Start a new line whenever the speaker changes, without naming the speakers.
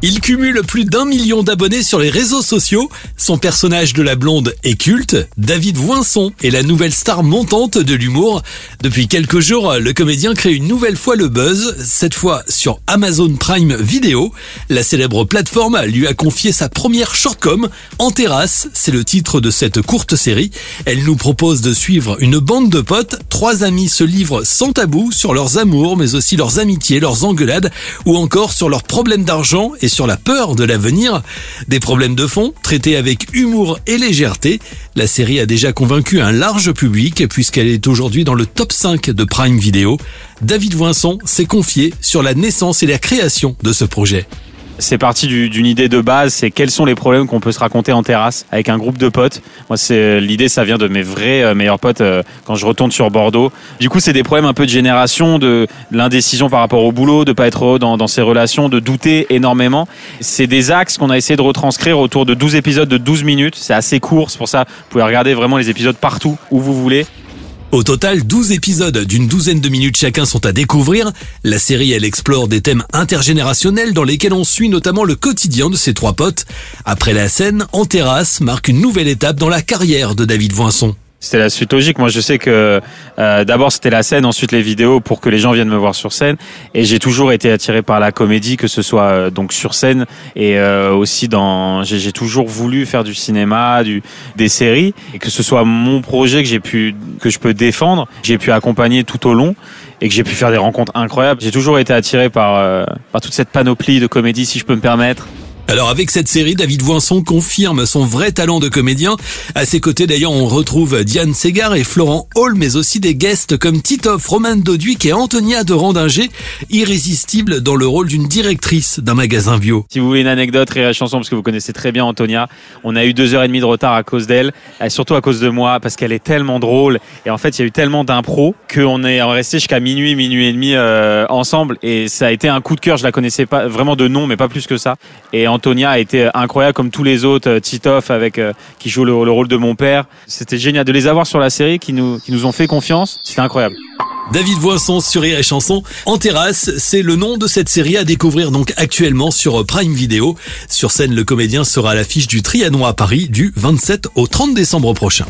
Il cumule plus d'un million d'abonnés sur les réseaux sociaux. Son personnage de la blonde est culte. David Voinson est la nouvelle star montante de l'humour. Depuis quelques jours, le comédien crée une nouvelle fois le buzz, cette fois sur Amazon Prime Video. La célèbre plateforme lui a confié sa première shortcom, En terrasse, c'est le titre de cette courte série. Elle nous propose de suivre une bande de potes. Trois amis se livrent sans tabou sur leurs amours, mais aussi leurs amitiés, leurs engueulades, ou encore sur leurs problèmes d'argent sur la peur de l'avenir. Des problèmes de fond traités avec humour et légèreté. La série a déjà convaincu un large public puisqu'elle est aujourd'hui dans le top 5 de Prime Video. David Voinson s'est confié sur la naissance et la création de ce projet.
C'est parti d'une idée de base, c'est quels sont les problèmes qu'on peut se raconter en terrasse avec un groupe de potes. Moi, c'est l'idée, ça vient de mes vrais euh, meilleurs potes euh, quand je retourne sur Bordeaux. Du coup, c'est des problèmes un peu de génération, de, l'indécision par rapport au boulot, de pas être heureux dans, dans ses relations, de douter énormément. C'est des axes qu'on a essayé de retranscrire autour de 12 épisodes de 12 minutes. C'est assez court, c'est pour ça vous pouvez regarder vraiment les épisodes partout où vous voulez.
Au total, 12 épisodes d'une douzaine de minutes chacun sont à découvrir. La série, elle explore des thèmes intergénérationnels dans lesquels on suit notamment le quotidien de ces trois potes. Après la scène, En terrasse marque une nouvelle étape dans la carrière de David Voinson.
C'était la suite logique. Moi, je sais que euh, d'abord c'était la scène, ensuite les vidéos pour que les gens viennent me voir sur scène. Et j'ai toujours été attiré par la comédie, que ce soit euh, donc sur scène et euh, aussi dans. J'ai toujours voulu faire du cinéma, du des séries, et que ce soit mon projet que j'ai pu que je peux défendre, j'ai pu accompagner tout au long et que j'ai pu faire des rencontres incroyables. J'ai toujours été attiré par par toute cette panoplie de comédie, si je peux me permettre.
Alors avec cette série, David Voinson confirme son vrai talent de comédien. À ses côtés d'ailleurs, on retrouve Diane Segar et Florent Hall, mais aussi des guests comme Titoff, Roman Doduic et Antonia de Randinger, irrésistible dans le rôle d'une directrice d'un magasin bio.
Si vous voulez une anecdote, rire chanson, parce que vous connaissez très bien Antonia, on a eu deux heures et demie de retard à cause d'elle, et surtout à cause de moi, parce qu'elle est tellement drôle. Et en fait, il y a eu tellement d'impro qu'on est resté jusqu'à minuit, minuit et demi euh, ensemble, et ça a été un coup de cœur. Je la connaissais pas vraiment de nom, mais pas plus que ça. Antonia a été incroyable comme tous les autres, euh, Titoff avec euh, qui joue le, rôle de mon père. C'était génial de les avoir sur la série, qui nous qui nous ont fait confiance. C'était incroyable.
David Voisson sur Rire et Chanson en terrasse, c'est le nom de cette série à découvrir donc actuellement sur Prime Video. Sur scène, le comédien sera à l'affiche du Trianon à Paris du 27 au 30 décembre prochain.